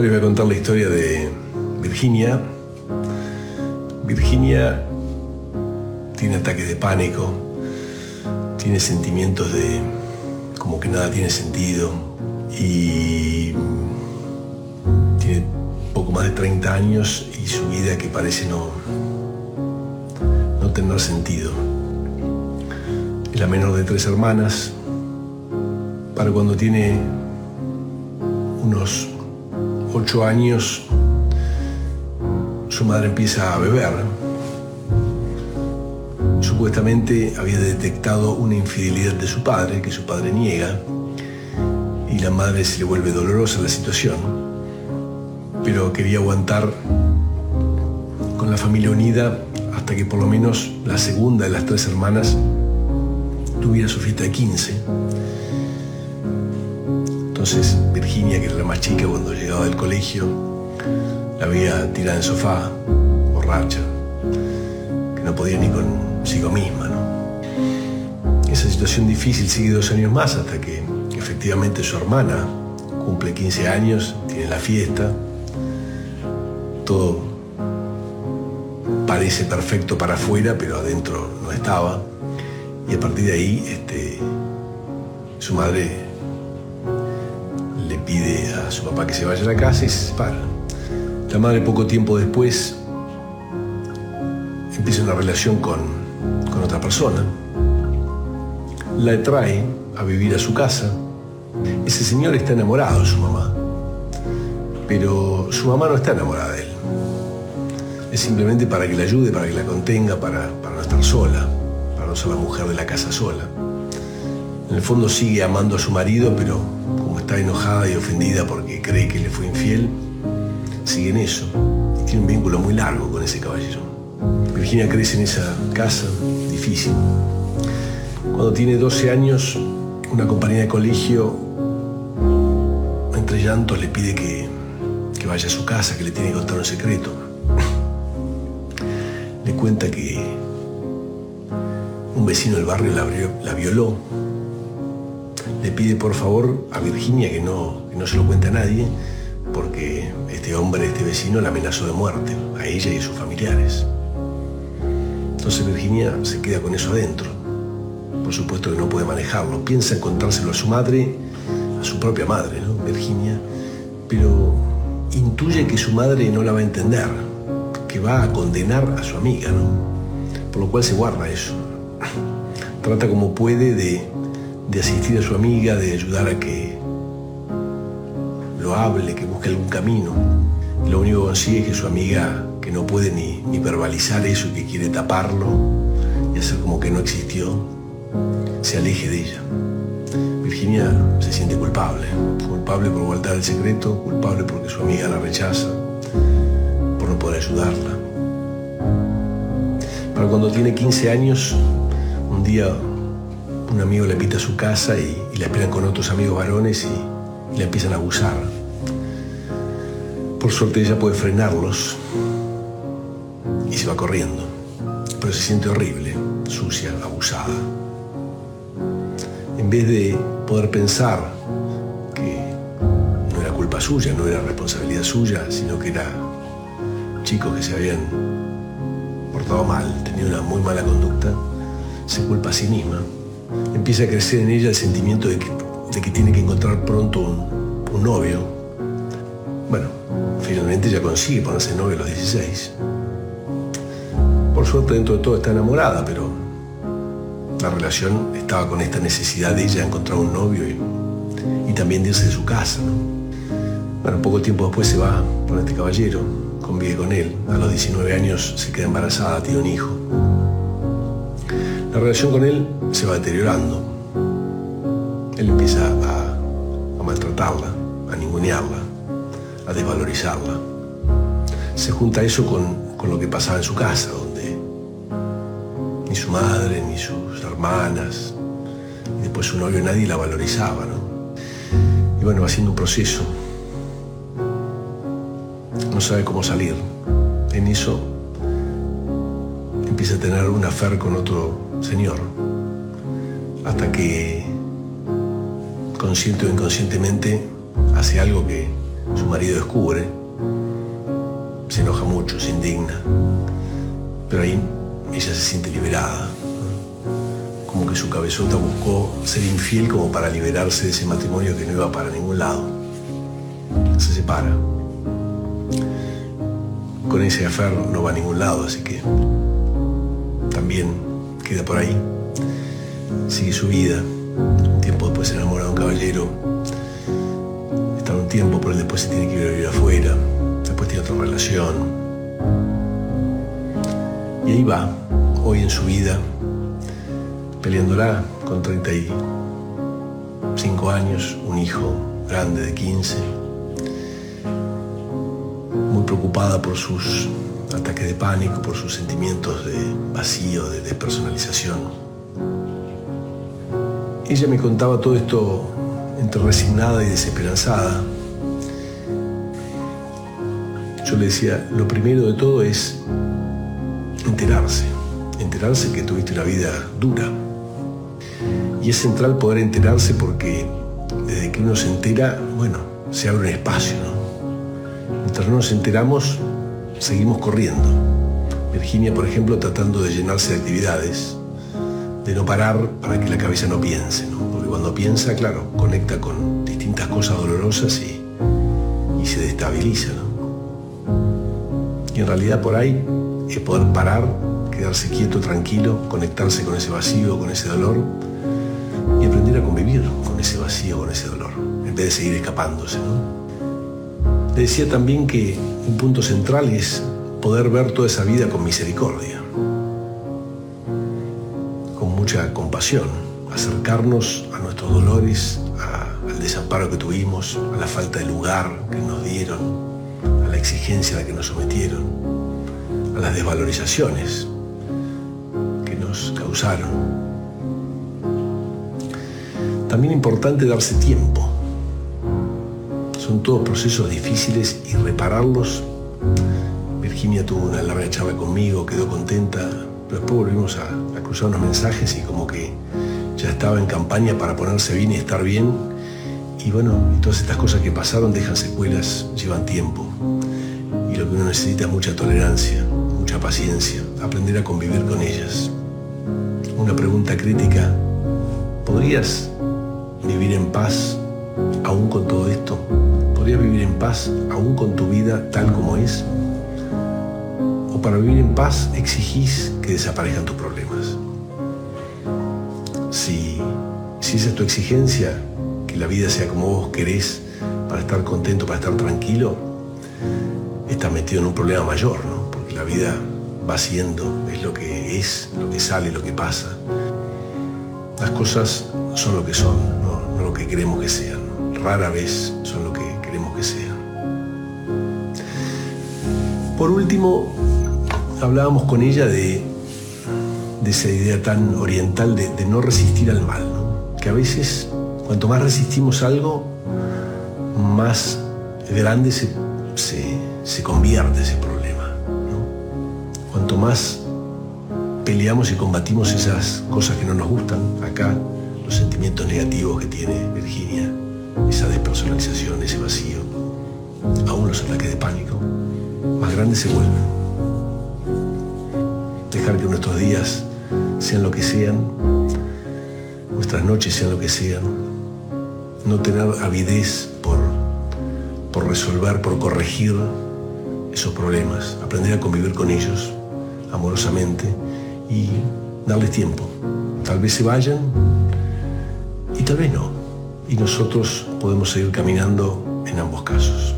Les voy a contar la historia de Virginia. Virginia tiene ataques de pánico, tiene sentimientos de como que nada tiene sentido y tiene poco más de 30 años y su vida que parece no, no tener sentido. Es la menor de tres hermanas. Para cuando tiene unos ocho años, su madre empieza a beber. Supuestamente había detectado una infidelidad de su padre, que su padre niega, y la madre se le vuelve dolorosa la situación, pero quería aguantar con la familia unida hasta que por lo menos la segunda de las tres hermanas tuviera su fiesta de 15 entonces Virginia, que era la más chica cuando llegaba del colegio, la había tirada en el sofá, borracha, que no podía ni consigo misma. Esa situación difícil sigue dos años más hasta que efectivamente su hermana cumple 15 años, tiene la fiesta, todo parece perfecto para afuera, pero adentro no estaba. Y a partir de ahí, este, su madre a su papá que se vaya a la casa y se separa. La madre poco tiempo después empieza una relación con, con otra persona, la trae a vivir a su casa. Ese señor está enamorado de su mamá, pero su mamá no está enamorada de él. Es simplemente para que la ayude, para que la contenga, para, para no estar sola, para no ser la mujer de la casa sola. En el fondo sigue amando a su marido, pero está enojada y ofendida porque cree que le fue infiel, sigue en eso. Tiene un vínculo muy largo con ese caballero. Virginia crece en esa casa difícil. Cuando tiene 12 años, una compañía de colegio, entre llantos, le pide que, que vaya a su casa, que le tiene que contar un secreto. Le cuenta que un vecino del barrio la violó le pide por favor a Virginia que no, no se lo cuente a nadie, porque este hombre, este vecino, la amenazó de muerte, a ella y a sus familiares. Entonces Virginia se queda con eso adentro. Por supuesto que no puede manejarlo. Piensa en contárselo a su madre, a su propia madre, ¿no? Virginia, pero intuye que su madre no la va a entender, que va a condenar a su amiga, ¿no? Por lo cual se guarda eso. Trata como puede de de asistir a su amiga, de ayudar a que lo hable, que busque algún camino. lo único que consigue es que su amiga, que no puede ni, ni verbalizar eso, que quiere taparlo y hacer como que no existió, se aleje de ella. Virginia se siente culpable, culpable por guardar el secreto, culpable porque su amiga la rechaza, por no poder ayudarla. Para cuando tiene 15 años, un día un amigo le invita a su casa y, la esperan con otros amigos varones y, y, la empiezan a abusar. Por suerte ella puede frenarlos y se va corriendo, pero se siente horrible, sucia, abusada. En vez de poder pensar que no era culpa suya, no era responsabilidad suya, sino que era chicos que se habían portado mal, tenían una muy mala conducta, se culpa a sí misma empieza a crecer en ella el sentimiento de que, tiene que encontrar pronto un, novio. Bueno, finalmente ella consigue ponerse novio a los 16. Por suerte dentro de todo está enamorada, pero la relación estaba con esta necesidad de ella encontrar un novio y, también de irse de su casa. Bueno, poco tiempo después se va con este caballero, convive con él. A los 19 años se queda embarazada, tiene un hijo. La relación con él se va deteriorando. Él empieza a, maltratarla, a ningunearla, a desvalorizarla. Se junta eso con, lo que pasaba en su casa, donde ni su madre, ni sus hermanas, y después su novio nadie la valorizaba, Y bueno, va siendo un proceso. No sabe cómo salir. En eso empieza a tener una fer con otro señor hasta que consciente o inconscientemente hace algo que su marido descubre, se enoja mucho, se indigna, pero ahí ella se siente liberada, como que su cabezota buscó ser infiel como para liberarse de ese matrimonio que no iba para ningún lado. Se separa. Con ese afer no va a ningún lado, así que también queda por ahí. Sigue su vida. Un tiempo después se enamora de un caballero. Está un tiempo, pero después se tiene que ir a vivir afuera. Después tiene otra relación. Y ahí va, hoy en su vida, peleándola con 35 años, un hijo grande de 15, muy preocupada por sus ataques de pánico, por sus sentimientos de vacío, de despersonalización. Ella me contaba todo esto entre resignada y desesperanzada. Yo le decía, lo primero de todo es enterarse, enterarse que tuviste una vida dura, y es central poder enterarse porque desde que uno se entera, bueno, se abre un espacio, ¿no? Mientras no nos enteramos, seguimos corriendo. Virginia, por ejemplo, tratando de llenarse de actividades, de no parar para que la cabeza no piense, ¿no? Porque cuando piensa, claro, conecta con distintas cosas dolorosas y, y se destabiliza, ¿no? Y en realidad por ahí es poder parar, quedarse quieto, tranquilo, conectarse con ese vacío, con ese dolor y aprender a convivir con ese vacío, con ese dolor, en vez de seguir escapándose. ¿no? Decía también que un punto central es poder ver toda esa vida con misericordia, con mucha compasión, acercarnos a nuestros dolores, al desamparo que tuvimos, a la falta de lugar que nos dieron, a la exigencia a la que nos sometieron, a las desvalorizaciones que nos causaron también importante darse tiempo. Son todos procesos difíciles y repararlos. Virginia tuvo una larga charla conmigo, quedó contenta, pero después volvimos a, a cruzar unos mensajes y como que ya estaba en campaña para ponerse bien y estar bien. Y bueno, todas estas cosas que pasaron dejan secuelas, llevan tiempo. Y lo que uno necesita es mucha tolerancia, mucha paciencia, aprender a convivir con ellas. Una pregunta crítica, ¿podrías vivir en paz aún con todo esto? ¿Podrías vivir en paz aún con tu vida tal como es? ¿O para vivir en paz exigís que desaparezcan tus problemas? Si, si esa es tu exigencia, que la vida sea como vos querés, para estar contento, para estar tranquilo, estás metido en un problema mayor, ¿no? Porque la vida va siendo, es lo que es, lo que sale, lo que pasa. Las cosas son lo que son, no, lo que queremos que sean. Rara vez son lo que sean. Por último, hablábamos con ella de, de esa idea tan oriental de, no resistir al mal, que a veces cuanto más resistimos algo, más grande se, se, convierte ese problema. Cuanto más peleamos y combatimos esas cosas que no nos gustan, acá los sentimientos negativos que tiene Virginia, esa despersonalización, ese vacío, aún los ataques de pánico, más grandes se vuelven. Dejar que nuestros días sean lo que sean, nuestras noches sean lo que sean, no tener avidez por, por resolver, por corregir esos problemas, aprender a convivir con ellos amorosamente y darles tiempo. Tal vez se vayan y tal vez no. Y nosotros podemos seguir caminando en ambos casos.